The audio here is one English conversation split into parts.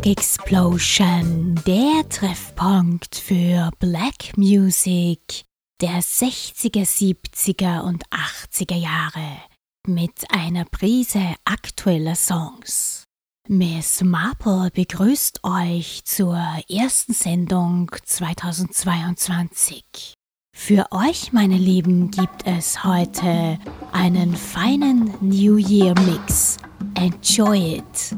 BlackXplosion, der Treffpunkt für Black Music der 60er, 70er und 80er Jahre mit einer Prise aktueller Songs. Miss Marple begrüßt euch zur ersten Sendung 2022. Für euch, meine Lieben, gibt es heute einen feinen New Year Mix. Enjoy it!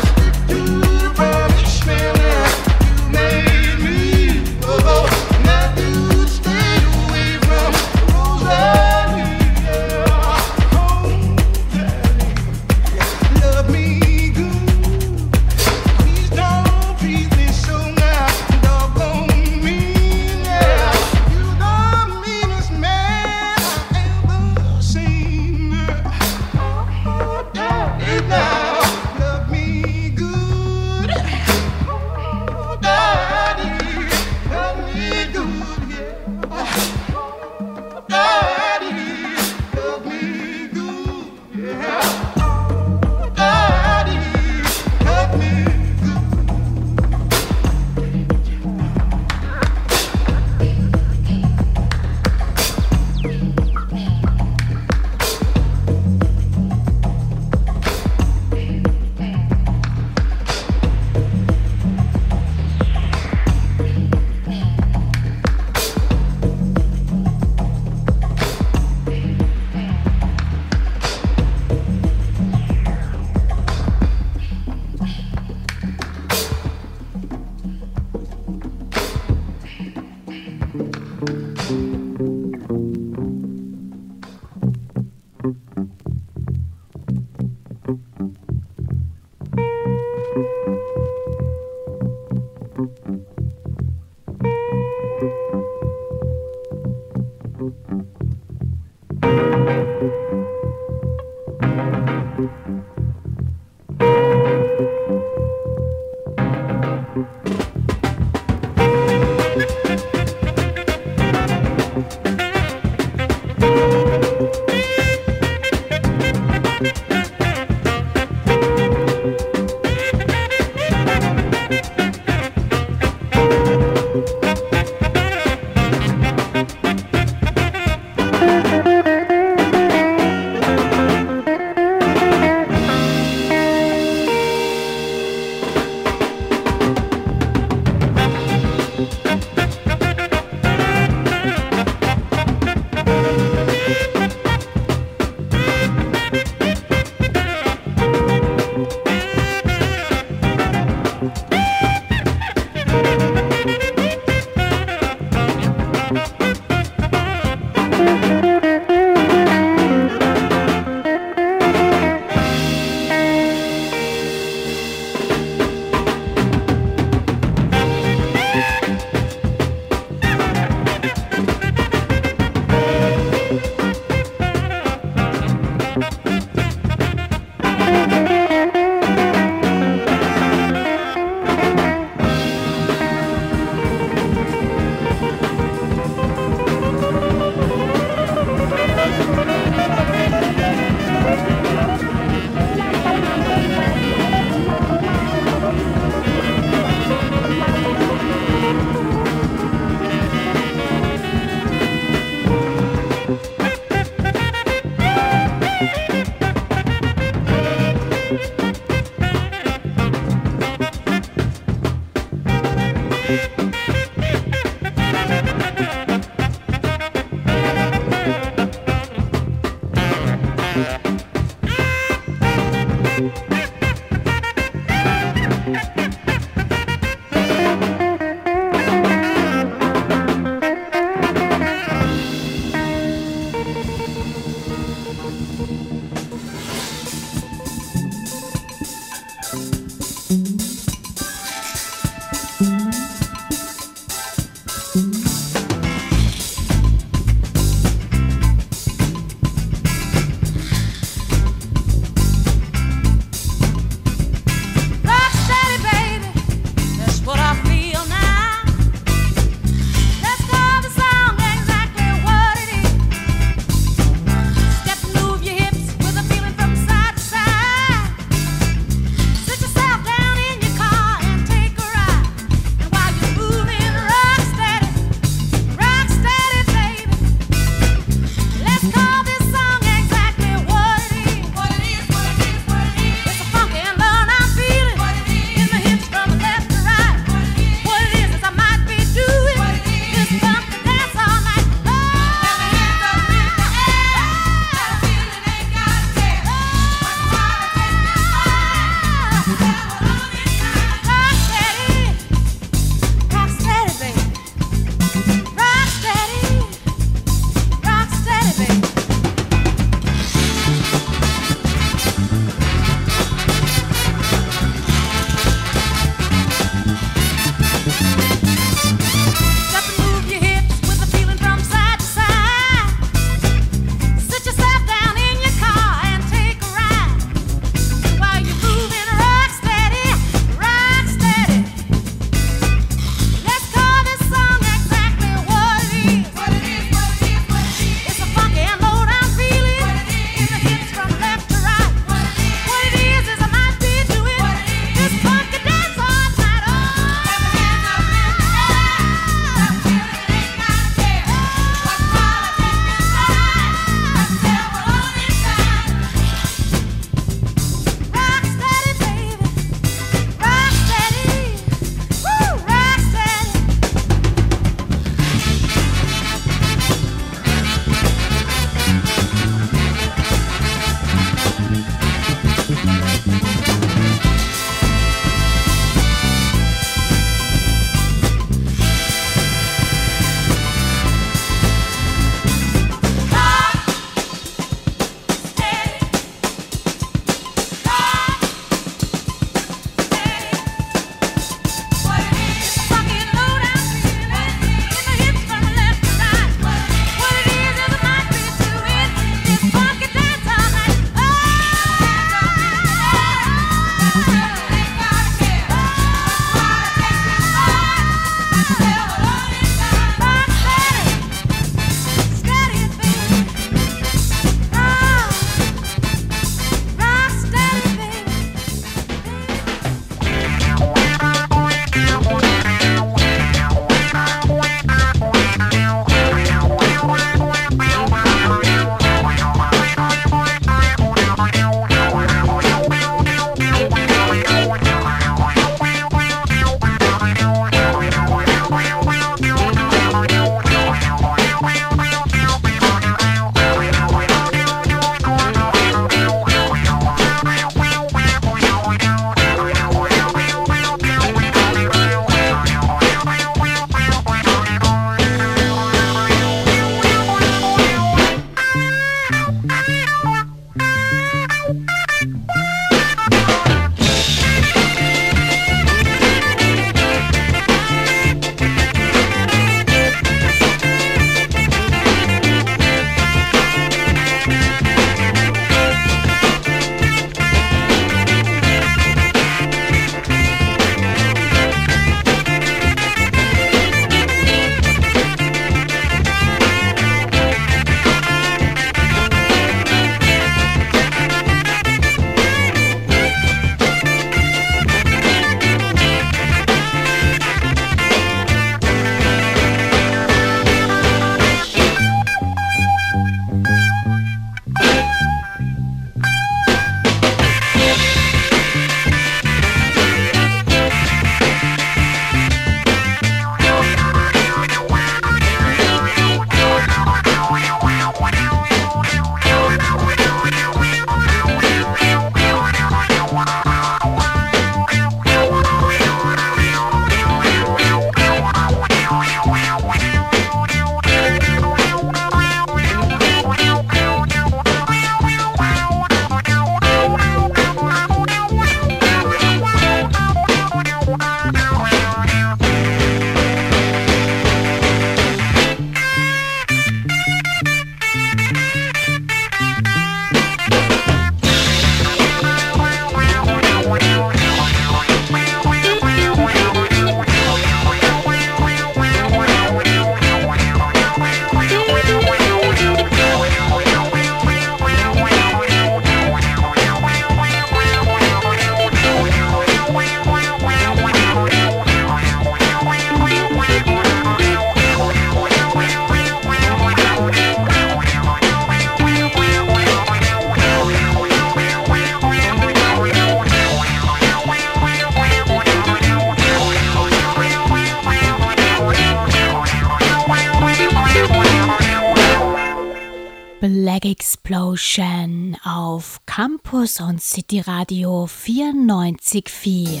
Sound City Radio 94.4.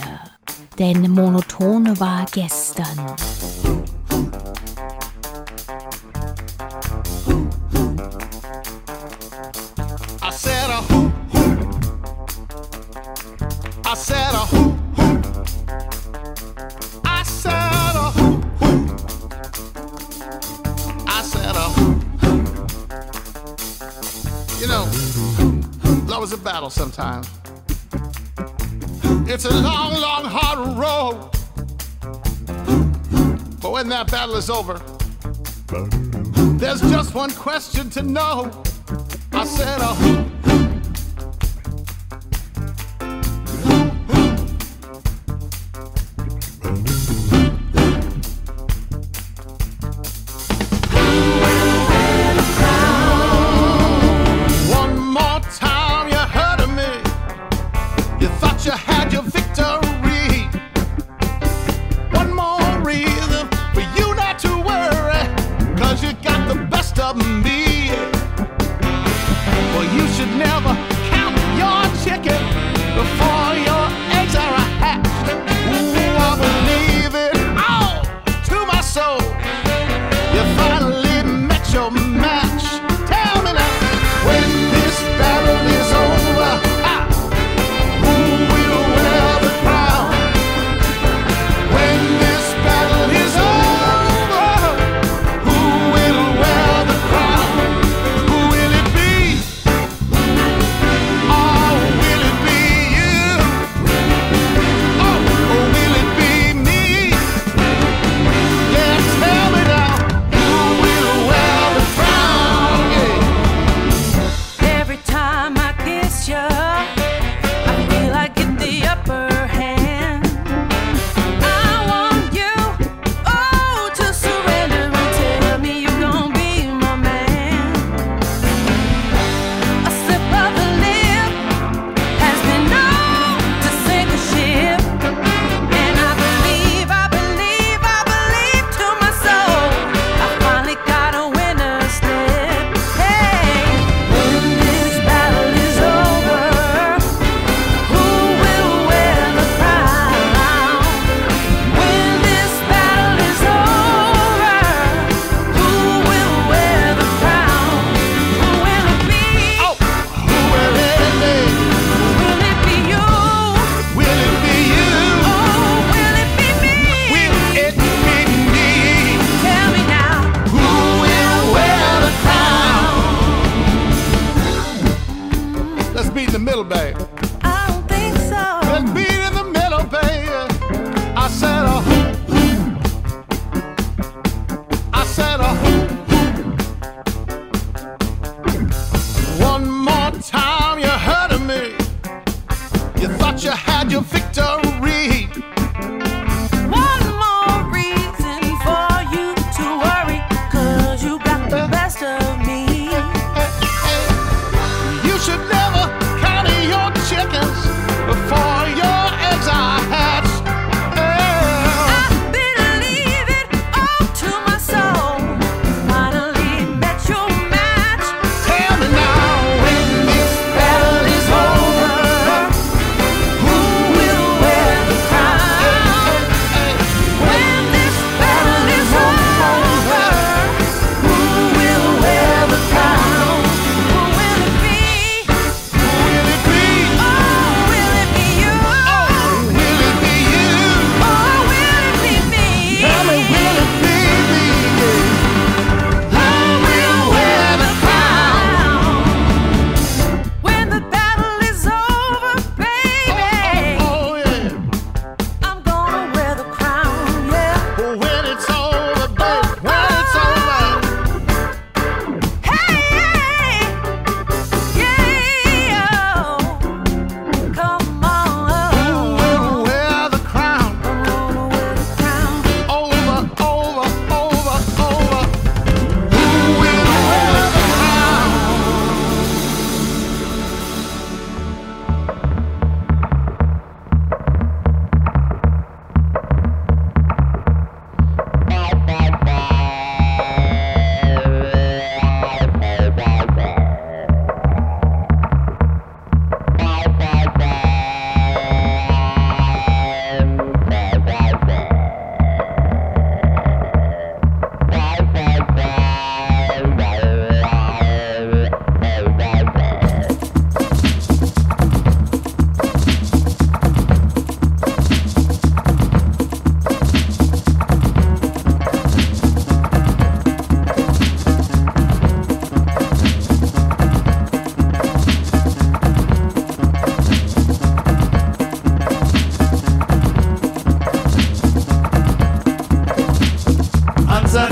Denn monoton war gestern. was a battle sometimes. It's a long, long, hard road. But when that battle is over, there's just one question to know. I said, oh,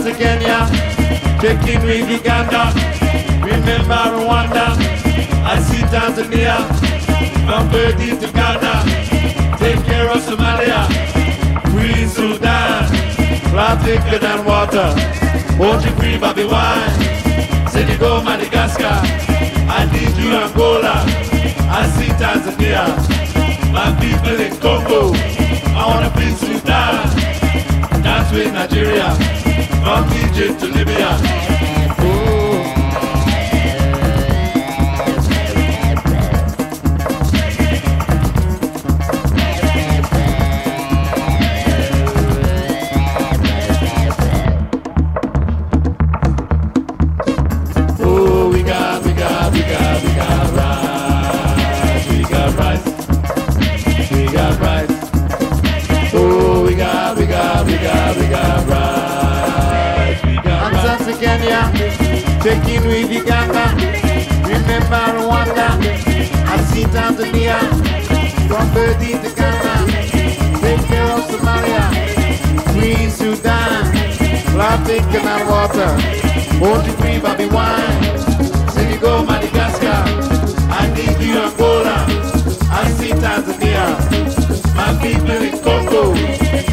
Taking with Uganda, remember Rwanda. I see Tanzania, from Burundi to Ghana. Take care of Somalia, Free Sudan, Love thicker than water. Won't you free Bobby Wine? Senegal, Madagascar. I need you Angola. I see Tanzania. My people in Congo. I wanna be Sudan. Dance with Nigeria. From Egypt to Libya. Rwanda, I see Tanzania. From Burundi to Ghana, take care of Somalia. Free Sudan, thicker than water. Won't you free Bobby Wine? Senegal, Madagascar. I need you Angola. I see Tanzania. My people in Congo.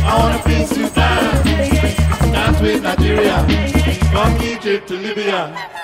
I wanna be Sudan. Dance with Nigeria. From Egypt to Libya.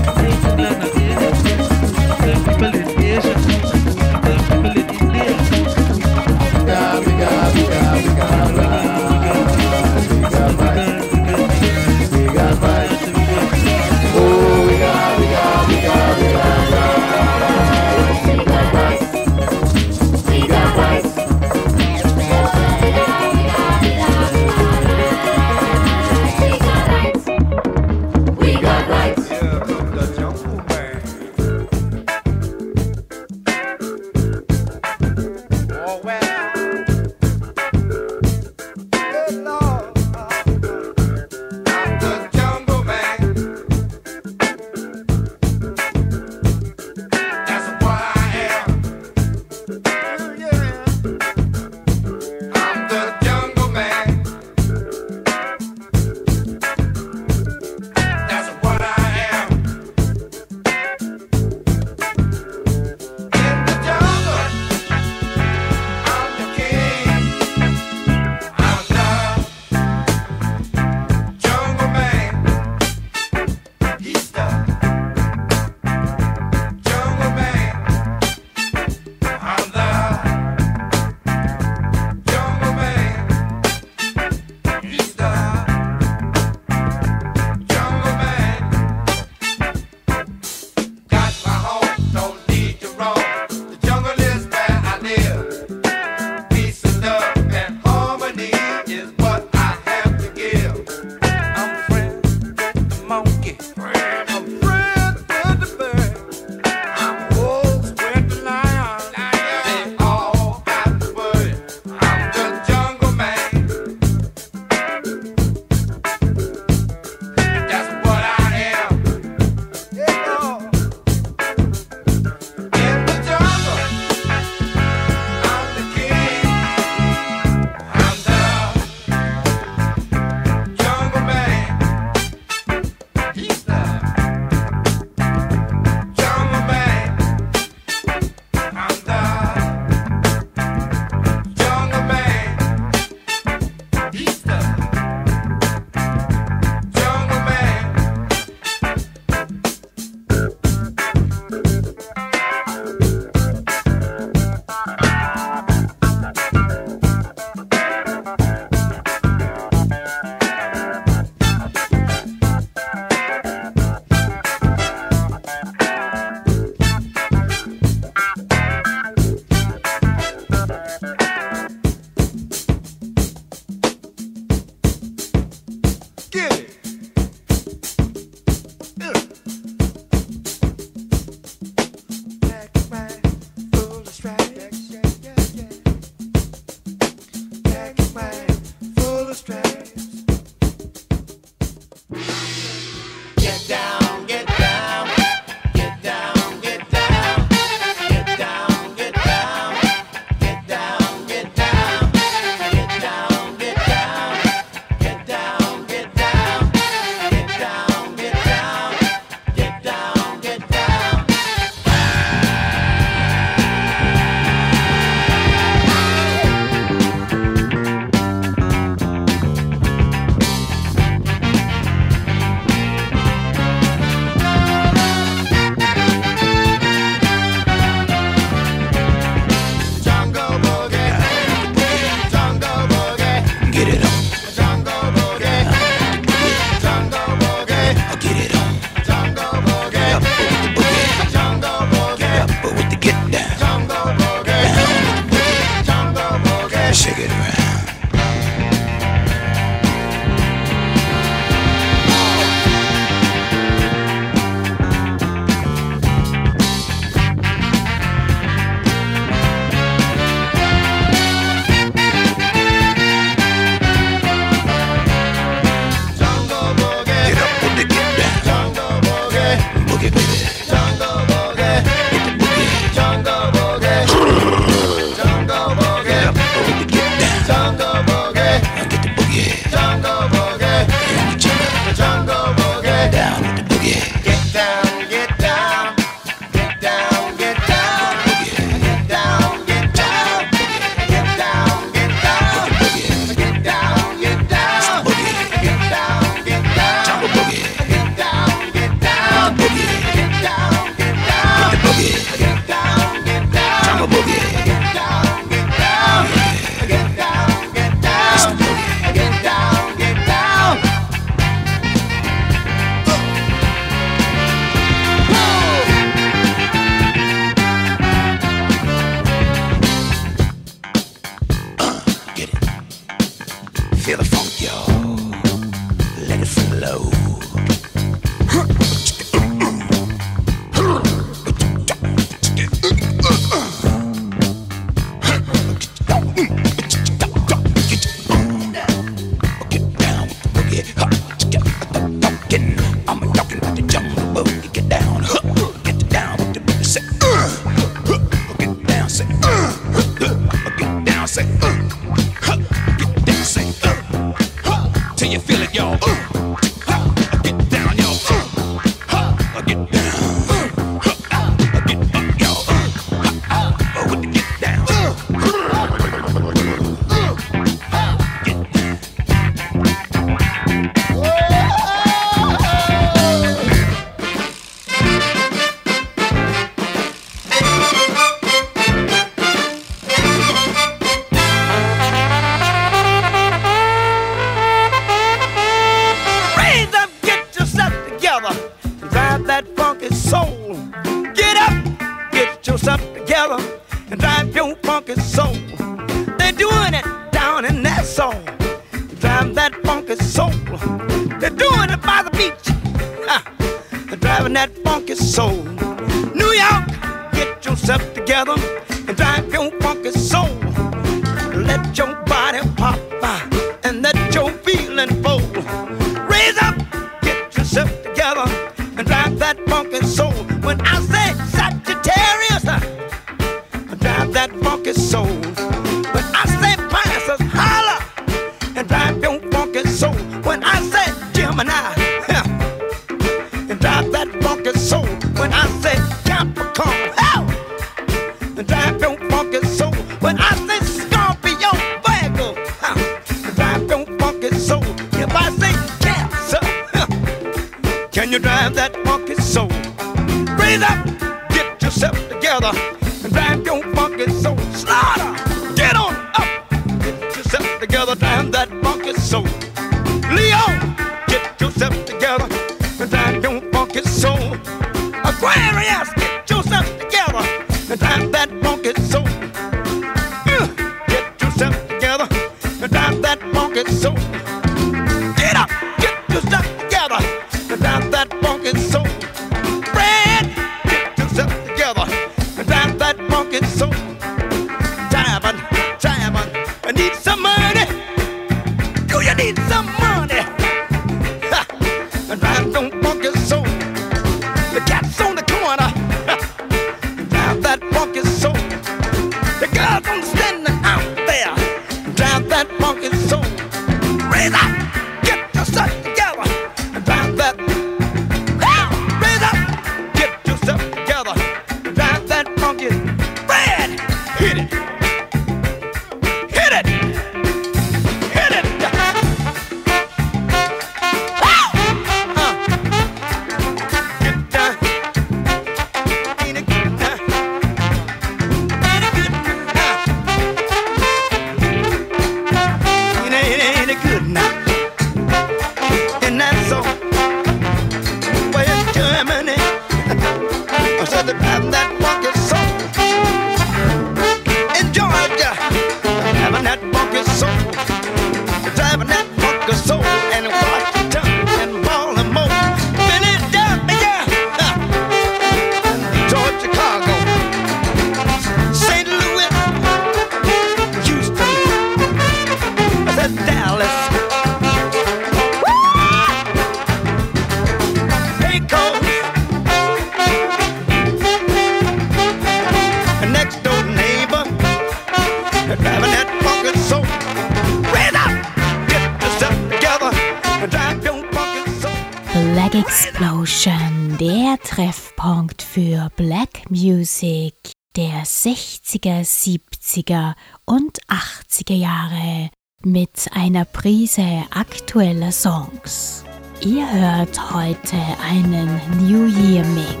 60er, 70er und 80er Jahre mit einer Prise aktueller Songs. Ihr hört heute einen New Year Mix.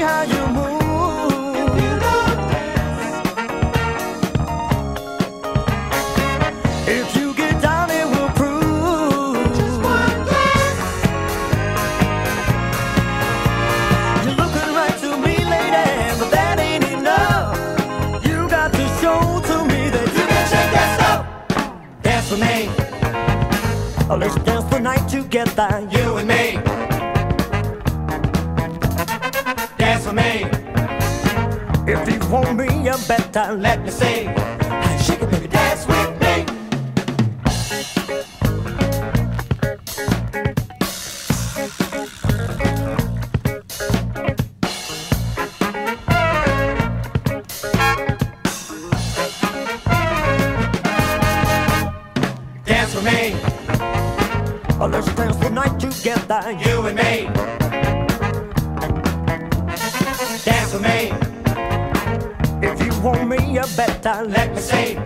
how you move. You don't dance. If you get down, it will prove. Just one glance. You're looking right to me, lady, but that ain't enough. You got to show to me that you can shake that stuff. Dance for me. Oh, let's dance the night together, you and me. better let me see. Shake it, baby, dance with me. Dance with me. Oh, let's dance the night together, you and me. Let me say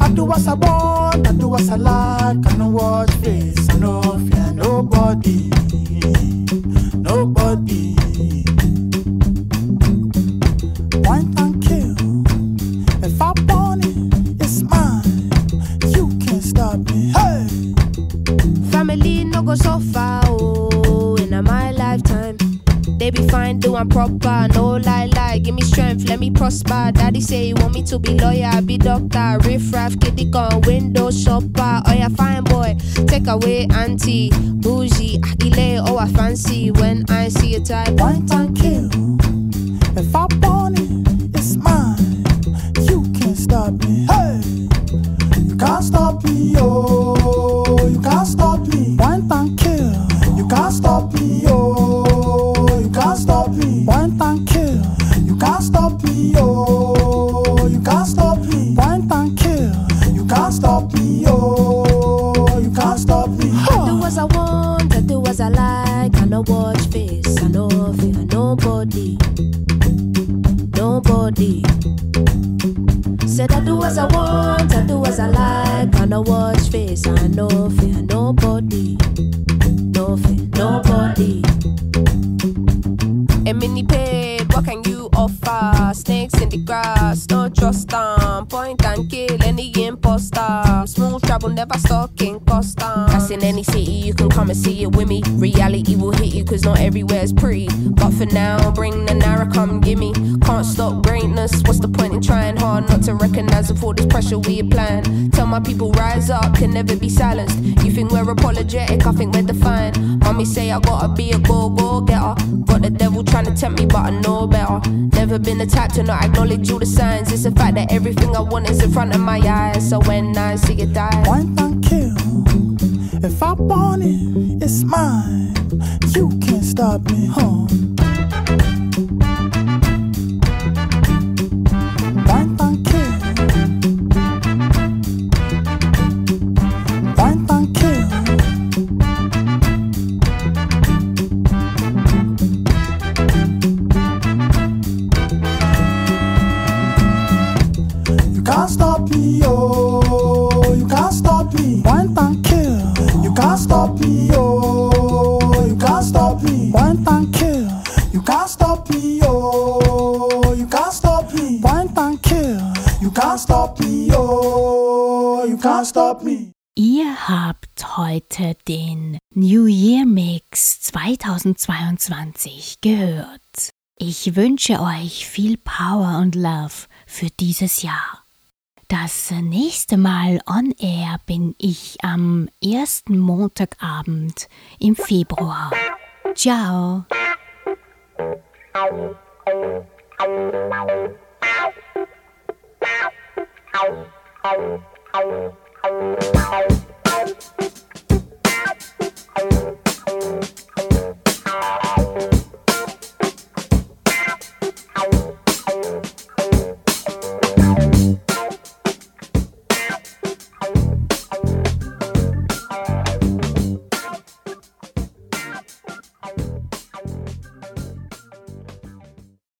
I do as I want, I do as I like. I know what face, I no fear nobody. Nobody. Point and kill. If I want it, it's mine. You can't stop me. Hey! Family no go so far, oh, in my lifetime. They be fine, doing proper, no lie, me prosper. Daddy say he want me to be lawyer, be doctor, riff raff, kitty gun, window shopper. Oh yeah, fine boy, take away auntie, bougie, akile, oh I fancy when I see a type. Point and kill. If I want it, it's mine. You can't stop me. Hey! You can't stop me, oh. We're apologetic, I think we're defiant. Mommy say I gotta be a go go getter. Got the devil trying to tempt me, but I know better. Never been the type to not acknowledge all the signs. It's the fact that everything I want is in front of my eyes. So when I see it die, Point and kill. If I want it, it's mine. You can't stop me, huh? Heute den New Year Mix 2022 gehört. Ich wünsche euch viel Power und Love für dieses Jahr. Das nächste Mal on air bin ich am ersten Montagabend im Februar. Ciao. Ow.